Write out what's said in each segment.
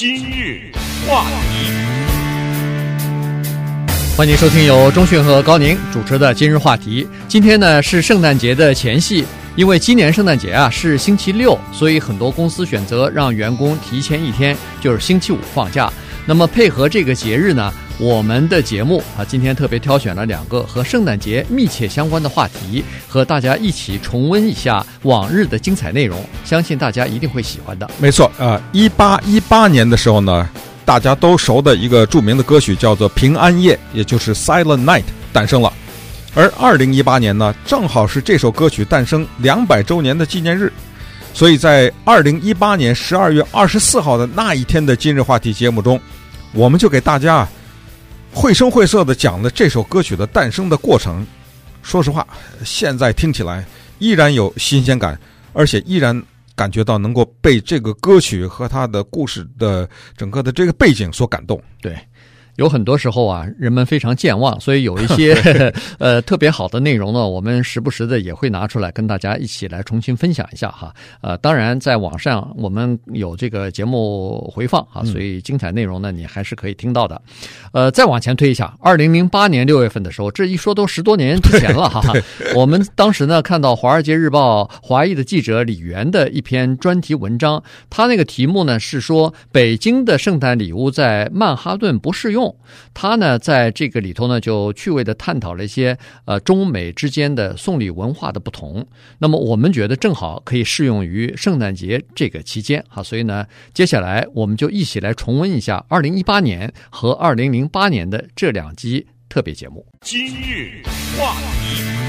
今日话题，欢迎收听由钟迅和高宁主持的《今日话题》。今天呢是圣诞节的前夕，因为今年圣诞节啊是星期六，所以很多公司选择让员工提前一天，就是星期五放假。那么配合这个节日呢，我们的节目啊，今天特别挑选了两个和圣诞节密切相关的话题，和大家一起重温一下往日的精彩内容，相信大家一定会喜欢的。没错啊，一八一八年的时候呢，大家都熟的一个著名的歌曲叫做《平安夜》，也就是 Silent Night 诞生了。而二零一八年呢，正好是这首歌曲诞生两百周年的纪念日，所以在二零一八年十二月二十四号的那一天的今日话题节目中，我们就给大家绘声绘色的讲了这首歌曲的诞生的过程。说实话，现在听起来依然有新鲜感，而且依然感觉到能够被这个歌曲和他的故事的整个的这个背景所感动。对。有很多时候啊，人们非常健忘，所以有一些 呃特别好的内容呢，我们时不时的也会拿出来跟大家一起来重新分享一下哈。呃，当然在网上我们有这个节目回放啊，所以精彩内容呢你还是可以听到的。呃，再往前推一下，二零零八年六月份的时候，这一说都十多年之前了哈。我们当时呢看到《华尔街日报》华裔的记者李源的一篇专题文章，他那个题目呢是说北京的圣诞礼物在曼哈顿不适用。他呢，在这个里头呢，就趣味的探讨了一些呃中美之间的送礼文化的不同。那么我们觉得正好可以适用于圣诞节这个期间哈，所以呢，接下来我们就一起来重温一下二零一八年和二零零八年的这两集特别节目。今日话题，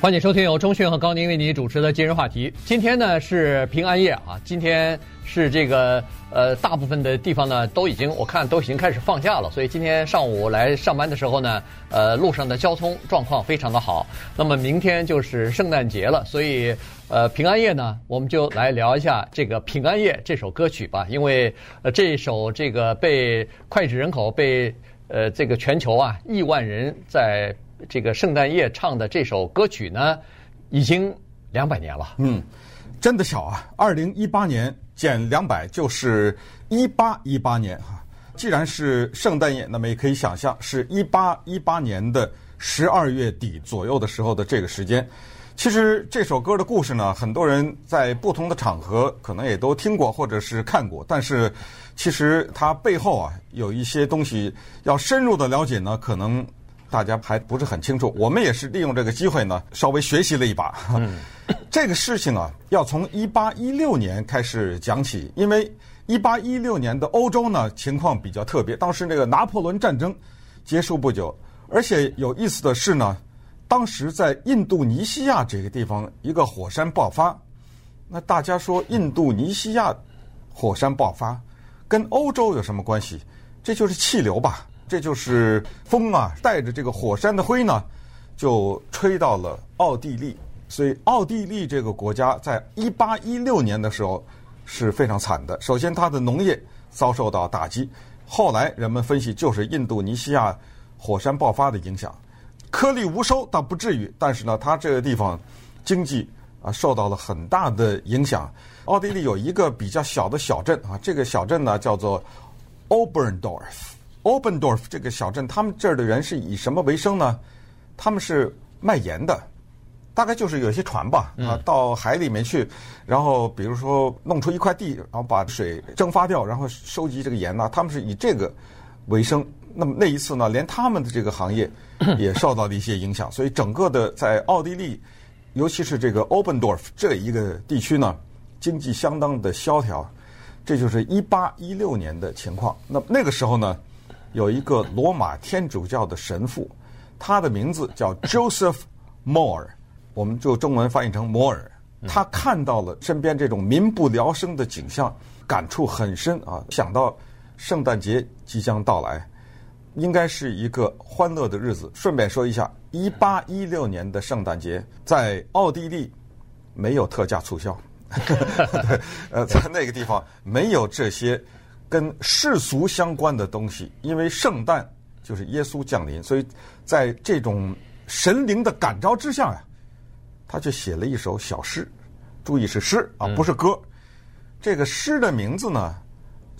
欢迎收听由钟讯和高宁为您主持的今日话题。今天呢是平安夜啊，今天。是这个呃，大部分的地方呢都已经我看都已经开始放假了，所以今天上午来上班的时候呢，呃，路上的交通状况非常的好。那么明天就是圣诞节了，所以呃，平安夜呢，我们就来聊一下这个《平安夜》这首歌曲吧。因为呃，这首这个被脍炙人口、被呃这个全球啊亿万人在这个圣诞夜唱的这首歌曲呢，已经两百年了。嗯，真的巧啊，二零一八年。减两百就是一八一八年哈，既然是圣诞夜，那么也可以想象是一八一八年的十二月底左右的时候的这个时间。其实这首歌的故事呢，很多人在不同的场合可能也都听过或者是看过，但是其实它背后啊有一些东西要深入的了解呢，可能大家还不是很清楚。我们也是利用这个机会呢，稍微学习了一把。嗯 这个事情啊，要从一八一六年开始讲起，因为一八一六年的欧洲呢情况比较特别，当时那个拿破仑战争结束不久，而且有意思的是呢，当时在印度尼西亚这个地方一个火山爆发，那大家说印度尼西亚火山爆发跟欧洲有什么关系？这就是气流吧，这就是风啊，带着这个火山的灰呢，就吹到了奥地利。所以，奥地利这个国家在一八一六年的时候是非常惨的。首先，它的农业遭受到打击；后来，人们分析就是印度尼西亚火山爆发的影响，颗粒无收倒不至于，但是呢，它这个地方经济啊受到了很大的影响。奥地利有一个比较小的小镇啊，这个小镇呢叫做 Oberndorf。Oberndorf 这个小镇，他们这儿的人是以什么为生呢？他们是卖盐的。大概就是有些船吧，啊，到海里面去，然后比如说弄出一块地，然后把水蒸发掉，然后收集这个盐呢，他们是以这个为生。那么那一次呢，连他们的这个行业 也受到了一些影响，所以整个的在奥地利，尤其是这个 Oberndorf 这一个地区呢，经济相当的萧条。这就是一八一六年的情况。那那个时候呢，有一个罗马天主教的神父，他的名字叫 Joseph Moore，。我们就中文翻译成摩尔，他看到了身边这种民不聊生的景象，感触很深啊。想到圣诞节即将到来，应该是一个欢乐的日子。顺便说一下，一八一六年的圣诞节在奥地利没有特价促销，呃，在那个地方没有这些跟世俗相关的东西，因为圣诞就是耶稣降临，所以在这种神灵的感召之下呀。他却写了一首小诗，注意是诗啊，不是歌。这个诗的名字呢，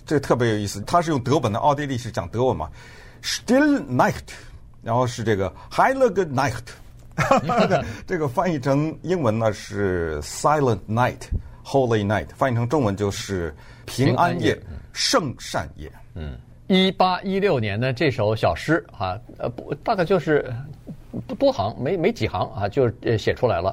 这特别有意思，它是用德文的，奥地利是讲德文嘛，Still Night，然后是这个 Heilige Night，这个翻译成英文呢是 Silent Night，Holy Night，翻译成中文就是平安夜、圣善也。嗯，一八一六年的这首小诗啊，呃，不，大概就是不多行，没没几行啊，就写出来了。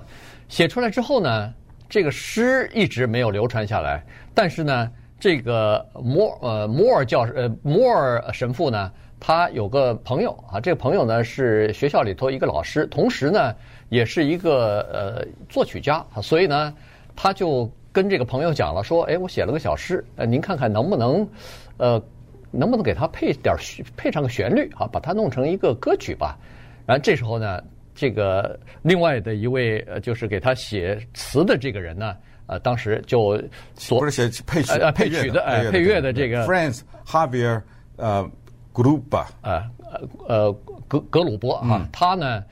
写出来之后呢，这个诗一直没有流传下来。但是呢，这个摩呃摩尔教呃摩尔神父呢，他有个朋友啊，这个朋友呢是学校里头一个老师，同时呢也是一个呃作曲家，所以呢他就跟这个朋友讲了，说，哎，我写了个小诗，呃，您看看能不能，呃，能不能给他配点配上个旋律啊，把它弄成一个歌曲吧。然后这时候呢。这个另外的一位呃，就是给他写词的这个人呢，呃，当时就所不是写配曲呃配曲的呃配乐的这个 Franz Xaver 呃 Gruber 呃呃格格鲁波啊，他呢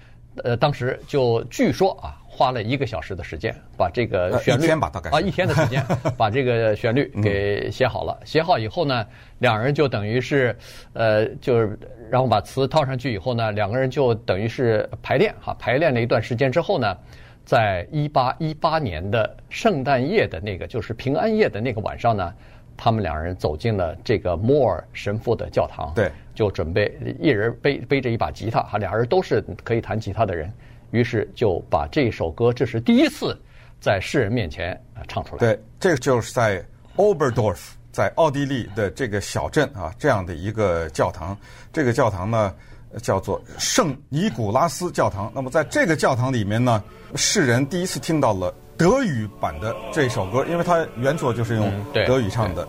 呃当时就据说啊。花了一个小时的时间，把这个旋律啊一天的时间，把这个旋律给写好了。写好以后呢，两人就等于是，呃，就是然后把词套上去以后呢，两个人就等于是排练哈，排练了一段时间之后呢，在一八一八年的圣诞夜的那个就是平安夜的那个晚上呢，他们两人走进了这个摩尔神父的教堂，对，就准备一人背背着一把吉他哈，俩人都是可以弹吉他的人。于是就把这首歌，这是第一次在世人面前啊唱出来。对，这个就是在 Oberdorf，在奥地利的这个小镇啊，这样的一个教堂。这个教堂呢叫做圣尼古拉斯教堂。那么在这个教堂里面呢，世人第一次听到了德语版的这首歌，因为它原作就是用德语唱的。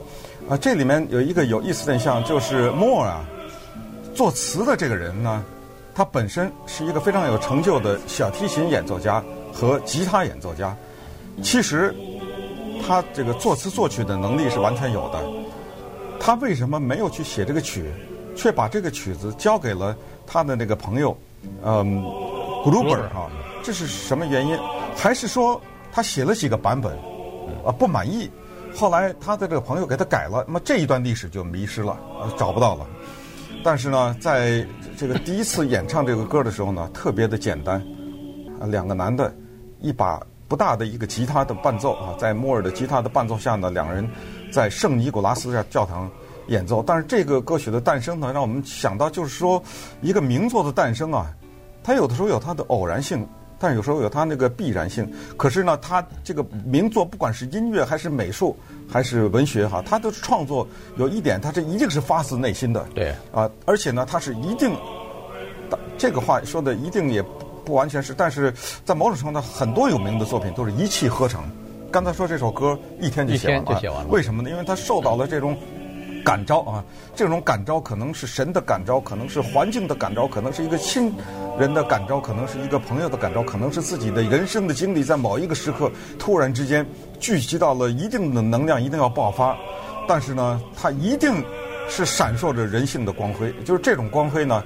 啊，这里面有一个有意思的现象，就是莫尔啊，作词的这个人呢。他本身是一个非常有成就的小提琴演奏家和吉他演奏家，其实他这个作词作曲的能力是完全有的。他为什么没有去写这个曲，却把这个曲子交给了他的那个朋友，嗯，Gruber 哈？这是什么原因？还是说他写了几个版本，啊不满意，后来他的这个朋友给他改了，那么这一段历史就迷失了，找不到了。但是呢，在这个第一次演唱这个歌的时候呢，特别的简单，啊，两个男的，一把不大的一个吉他的伴奏啊，在莫尔的吉他的伴奏下呢，两人在圣尼古拉斯的教堂演奏。但是这个歌曲的诞生呢，让我们想到就是说，一个名作的诞生啊，它有的时候有它的偶然性。但是有时候有它那个必然性，可是呢，他这个名作，不管是音乐还是美术还是文学哈，他的创作有一点，他这一定是发自内心的。对啊，而且呢，他是一定，这个话说的一定也不完全是，但是在某种程度上，很多有名的作品都是一气呵成。刚才说这首歌一天就写完了，一天就写完了。为什么呢？因为他受到了这种感召啊，这种感召可能是神的感召，可能是环境的感召，可能是一个亲人的感召，可能是一个朋友的感召，可能是自己的人生的经历，在某一个时刻突然之间聚集到了一定的能量，一定要爆发。但是呢，它一定是闪烁着人性的光辉，就是这种光辉呢，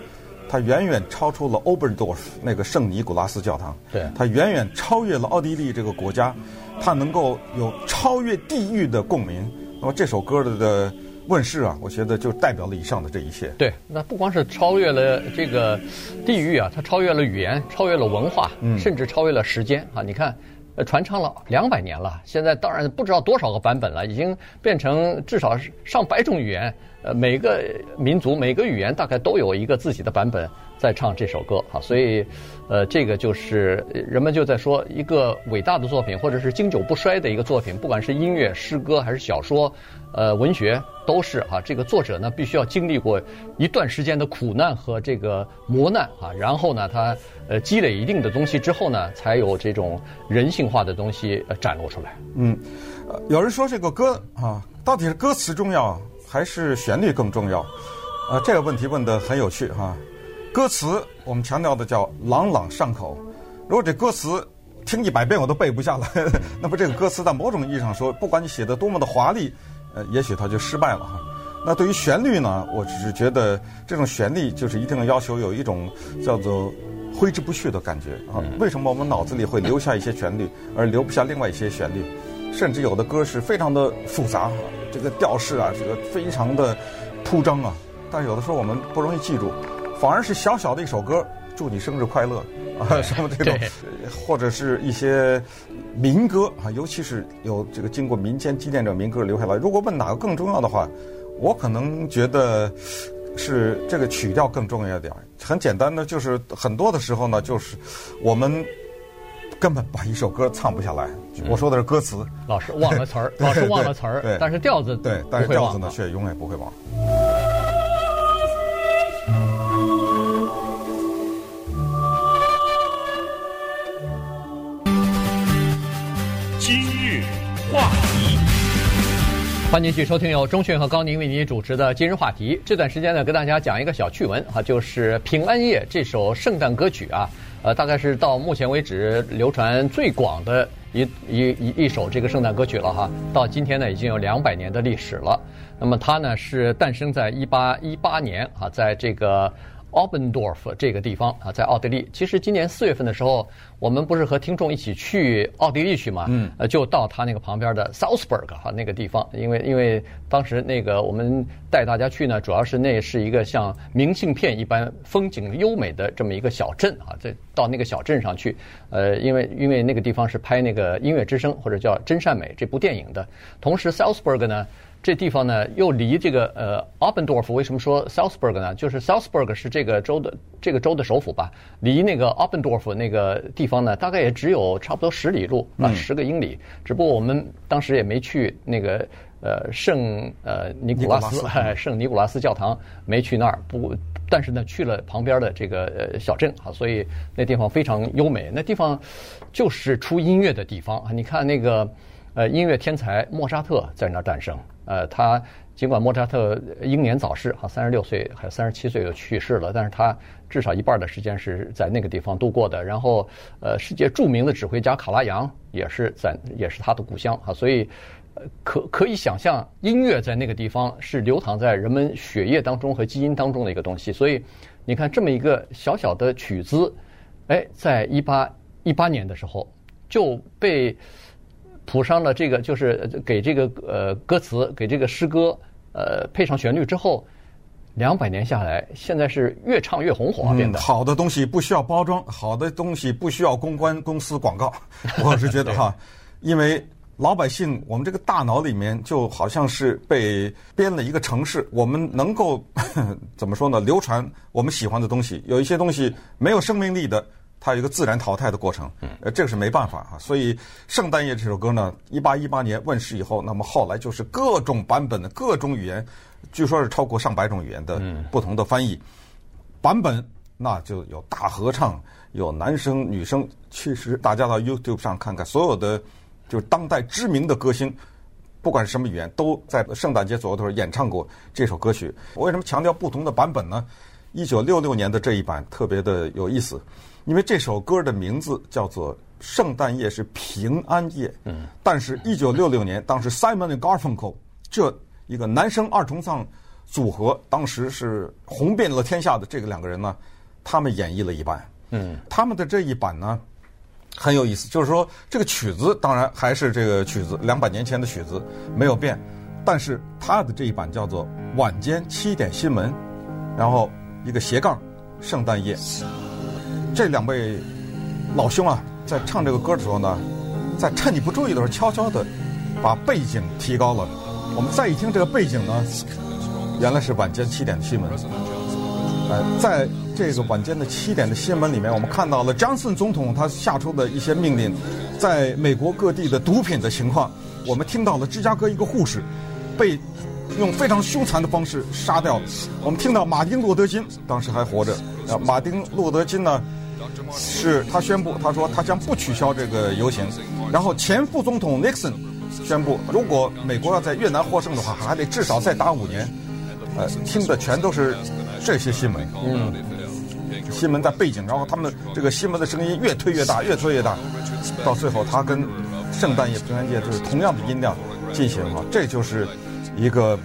它远远超出了 Oberdorf 那个圣尼古拉斯教堂，对，它远远超越了奥地利这个国家，它能够有超越地域的共鸣。那么这首歌的的。问世啊，我觉得就代表了以上的这一切。对，那不光是超越了这个地域啊，它超越了语言，超越了文化，嗯，甚至超越了时间啊！你看，呃，传唱了两百年了，现在当然不知道多少个版本了，已经变成至少是上百种语言。呃，每个民族每个语言大概都有一个自己的版本在唱这首歌啊，所以，呃，这个就是人们就在说一个伟大的作品，或者是经久不衰的一个作品，不管是音乐、诗歌还是小说，呃，文学都是啊。这个作者呢，必须要经历过一段时间的苦难和这个磨难啊，然后呢，他呃积累一定的东西之后呢，才有这种人性化的东西呃展露出来。嗯，有人说这个歌啊，到底是歌词重要？还是旋律更重要？啊，这个问题问得很有趣哈。歌词我们强调的叫朗朗上口，如果这歌词听一百遍我都背不下来，那么这个歌词在某种意义上说，不管你写的多么的华丽，呃，也许他就失败了哈。那对于旋律呢，我只是觉得这种旋律就是一定要求有一种叫做挥之不去的感觉啊。为什么我们脑子里会留下一些旋律，而留不下另外一些旋律？甚至有的歌是非常的复杂，这个调式啊，这个非常的铺张啊。但有的时候我们不容易记住，反而是小小的一首歌，祝你生日快乐啊，什么这种，或者是一些民歌啊，尤其是有这个经过民间积淀者民歌留下来。如果问哪个更重要的话，我可能觉得是这个曲调更重要一点。很简单的，就是很多的时候呢，就是我们根本把一首歌唱不下来。我说的是歌词，老师忘了词儿，老师忘了词儿，对，但是调子对，但是调子呢却永远不会忘。欢迎继续收听由钟迅和高宁为您主持的今日话题。这段时间呢，跟大家讲一个小趣闻啊，就是《平安夜》这首圣诞歌曲啊，呃，大概是到目前为止流传最广的一一一一首这个圣诞歌曲了哈。到今天呢，已经有两百年的历史了。那么它呢是诞生在一八一八年啊，在这个。Oberndorf 这个地方啊，在奥地利。其实今年四月份的时候，我们不是和听众一起去奥地利去嘛？嗯。呃，就到他那个旁边的 Salzburg 哈那个地方，因为因为当时那个我们带大家去呢，主要是那是一个像明信片一般风景优美的这么一个小镇啊，在到那个小镇上去。呃，因为因为那个地方是拍那个音乐之声或者叫真善美这部电影的，同时 Salzburg 呢。这地方呢，又离这个呃，Oberndorf 为什么说 Salzburg 呢？就是 Salzburg 是这个州的这个州的首府吧？离那个 Oberndorf 那个地方呢，大概也只有差不多十里路啊，十个英里。只不过我们当时也没去那个呃圣呃尼古拉斯圣尼古拉斯教堂，没去那儿。不，但是呢，去了旁边的这个呃小镇啊，所以那地方非常优美。那地方就是出音乐的地方啊！你看那个呃音乐天才莫扎特在那儿诞生。呃，他尽管莫扎特英年早逝，哈，三十六岁还三十七岁就去世了，但是他至少一半的时间是在那个地方度过的。然后，呃，世界著名的指挥家卡拉扬也是在，也是他的故乡，哈，所以，可可以想象，音乐在那个地方是流淌在人们血液当中和基因当中的一个东西。所以，你看这么一个小小的曲子，哎，在一八一八年的时候就被。谱上了这个，就是给这个呃歌词，给这个诗歌呃配上旋律之后，两百年下来，现在是越唱越红火，变得、嗯、好的东西不需要包装，好的东西不需要公关公司广告。我是觉得哈，因为老百姓我们这个大脑里面就好像是被编了一个城市，我们能够 怎么说呢？流传我们喜欢的东西，有一些东西没有生命力的。它有一个自然淘汰的过程，呃，这个是没办法啊。所以《圣诞夜》这首歌呢，一八一八年问世以后，那么后来就是各种版本的各种语言，据说是超过上百种语言的不同的翻译版本，那就有大合唱，有男生女生。其实大家到 YouTube 上看看，所有的就是当代知名的歌星，不管是什么语言，都在圣诞节左右的时候演唱过这首歌曲。我为什么强调不同的版本呢？一九六六年的这一版特别的有意思。因为这首歌的名字叫做《圣诞夜是平安夜》，嗯，但是，一九六六年，当时 Simon 和 Garfunkel 这一个男声二重唱组合，当时是红遍了天下的这个两个人呢，他们演绎了一版，嗯，他们的这一版呢很有意思，就是说这个曲子当然还是这个曲子，两百年前的曲子没有变，但是他的这一版叫做晚间七点新闻，然后一个斜杠圣诞夜。这两位老兄啊，在唱这个歌的时候呢，在趁你不注意的时候，悄悄地把背景提高了。我们再一听这个背景呢，原来是晚间七点的新闻。呃，在这个晚间的七点的新闻里面，我们看到了杰克逊总统他下出的一些命令，在美国各地的毒品的情况。我们听到了芝加哥一个护士被用非常凶残的方式杀掉。我们听到马丁·路德·金当时还活着。啊，马丁·路德·金呢？是他宣布，他说他将不取消这个游行。然后前副总统尼克森宣布，如果美国要在越南获胜的话，还得至少再打五年。呃，听的全都是这些新闻，嗯，新闻在背景，然后他们这个新闻的声音越推越大，越推越大，到最后他跟圣诞夜、平安夜就是同样的音量进行哈，这就是一个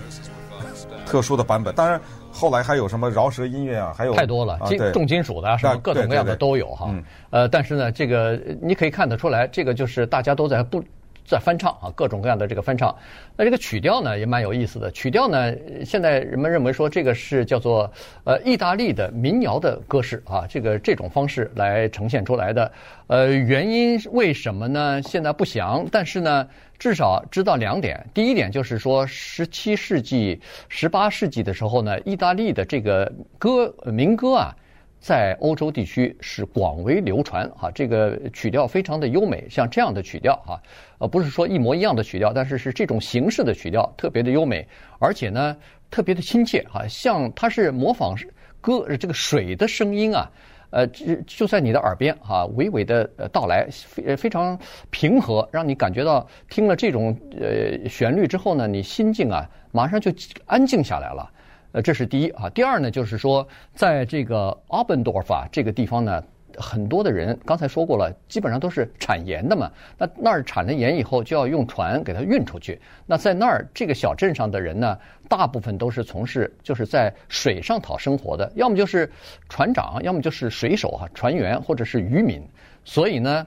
特殊的版本。当然。后来还有什么饶舌音乐啊？还有太多了，金重金属的啊什么各种各样的都有哈。呃，但是呢，这个你可以看得出来，这个就是大家都在不在翻唱啊，各种各样的这个翻唱。那这个曲调呢也蛮有意思的。曲调呢，现在人们认为说这个是叫做呃意大利的民谣的歌式啊，这个这种方式来呈现出来的。呃，原因为什么呢？现在不详，但是呢，至少知道两点。第一点就是说，十七世纪、十八世纪的时候呢，意大利的这个歌民歌啊。在欧洲地区是广为流传哈，这个曲调非常的优美，像这样的曲调哈，呃，不是说一模一样的曲调，但是是这种形式的曲调特别的优美，而且呢特别的亲切哈，像它是模仿歌这个水的声音啊，呃，就就在你的耳边哈，娓娓的呃到来，非非常平和，让你感觉到听了这种呃旋律之后呢，你心境啊马上就安静下来了。呃，这是第一啊。第二呢，就是说，在这个阿本多夫啊这个地方呢，很多的人刚才说过了，基本上都是产盐的嘛。那那儿产了盐以后，就要用船给它运出去。那在那儿这个小镇上的人呢，大部分都是从事就是在水上讨生活的，要么就是船长，要么就是水手哈、船员或者是渔民。所以呢。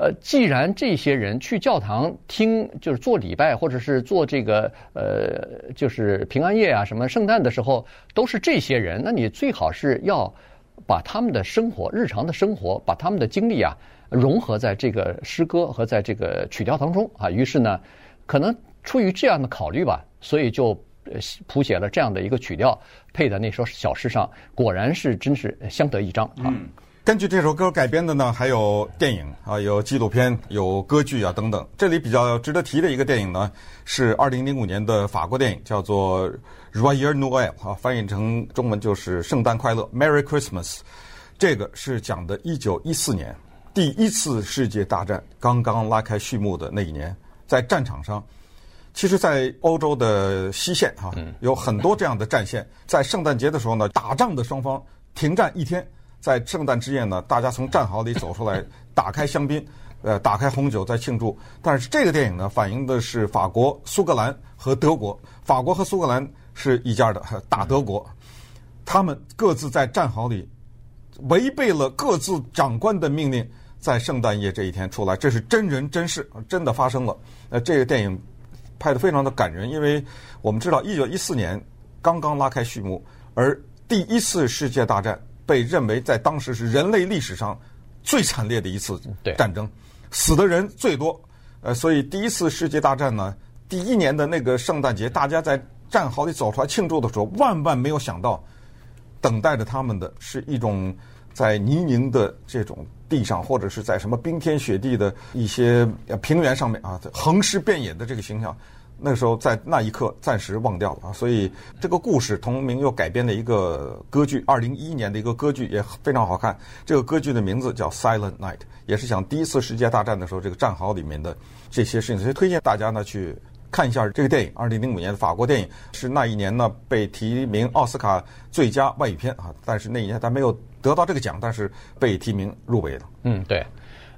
呃，既然这些人去教堂听，就是做礼拜，或者是做这个呃，就是平安夜啊，什么圣诞的时候，都是这些人，那你最好是要把他们的生活、日常的生活，把他们的经历啊，融合在这个诗歌和在这个曲调当中啊。于是呢，可能出于这样的考虑吧，所以就谱写了这样的一个曲调，配在那首小诗上，果然是真是相得益彰啊。根据这首歌改编的呢，还有电影啊，有纪录片，有歌剧啊等等。这里比较值得提的一个电影呢，是二零零五年的法国电影，叫做《Joyeux Noël》啊，翻译成中文就是“圣诞快乐 ”（Merry Christmas）。这个是讲的一九一四年第一次世界大战刚刚拉开序幕的那一年，在战场上，其实，在欧洲的西线哈，有很多这样的战线。在圣诞节的时候呢，打仗的双方停战一天。在圣诞之夜呢，大家从战壕里走出来，打开香槟，呃，打开红酒在庆祝。但是这个电影呢，反映的是法国、苏格兰和德国。法国和苏格兰是一家的，打德国。他们各自在战壕里违背了各自长官的命令，在圣诞夜这一天出来，这是真人真事，真的发生了。呃，这个电影拍得非常的感人，因为我们知道，一九一四年刚刚拉开序幕，而第一次世界大战。被认为在当时是人类历史上最惨烈的一次战争，死的人最多。呃，所以第一次世界大战呢，第一年的那个圣诞节，大家在战壕里走出来庆祝的时候，万万没有想到，等待着他们的是一种在泥泞的这种地上，或者是在什么冰天雪地的一些平原上面啊，横尸遍野的这个形象。那个时候在那一刻暂时忘掉了啊，所以这个故事同名又改编了一个歌剧，二零一一年的一个歌剧也非常好看。这个歌剧的名字叫《Silent Night》，也是讲第一次世界大战的时候这个战壕里面的这些事情。所以推荐大家呢去看一下这个电影，二零零五年的法国电影，是那一年呢被提名奥斯卡最佳外语片啊，但是那一年他没有得到这个奖，但是被提名入围了。嗯，对。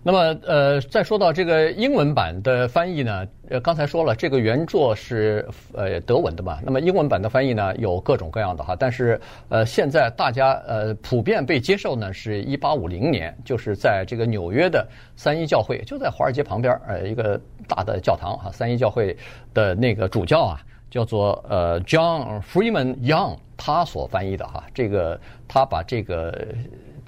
那么，呃，再说到这个英文版的翻译呢，呃，刚才说了，这个原作是呃德文的嘛。那么英文版的翻译呢，有各种各样的哈。但是，呃，现在大家呃普遍被接受呢，是一八五零年，就是在这个纽约的三一教会，就在华尔街旁边，呃，一个大的教堂哈，三一教会的那个主教啊，叫做呃 John Freeman Young，他所翻译的哈，这个他把这个。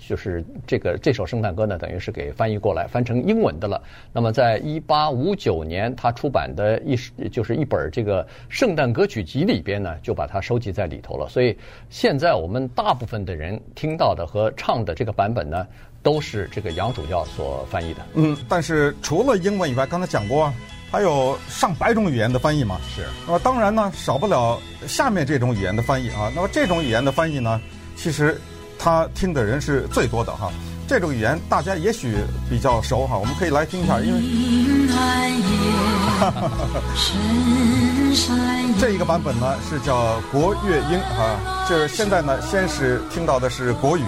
就是这个这首圣诞歌呢，等于是给翻译过来，翻成英文的了。那么，在一八五九年，他出版的一就是一本这个圣诞歌曲集里边呢，就把它收集在里头了。所以，现在我们大部分的人听到的和唱的这个版本呢，都是这个杨主教所翻译的。嗯，但是除了英文以外，刚才讲过，还有上百种语言的翻译嘛。是。那么当然呢，少不了下面这种语言的翻译啊。那么这种语言的翻译呢，其实。他听的人是最多的哈，这种语言大家也许比较熟哈，我们可以来听一下，因为这一个版本呢是叫国乐英啊，就是现在呢先是听到的是国语，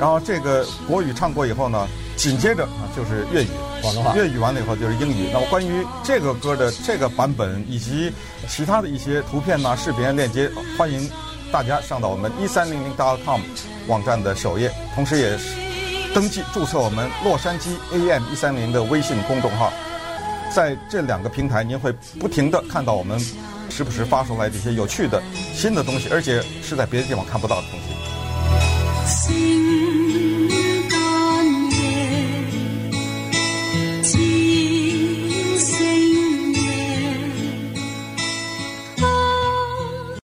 然后这个国语唱过以后呢，紧接着啊就是粤语，广东话，粤语完了以后就是英语。那么关于这个歌的这个版本以及其他的一些图片呐、视频链接，欢迎大家上到我们一三零零 .com。网站的首页，同时也登记注册我们洛杉矶 AM 一三零的微信公众号。在这两个平台，您会不停的看到我们时不时发出来这些有趣的新的东西，而且是在别的地方看不到的东西。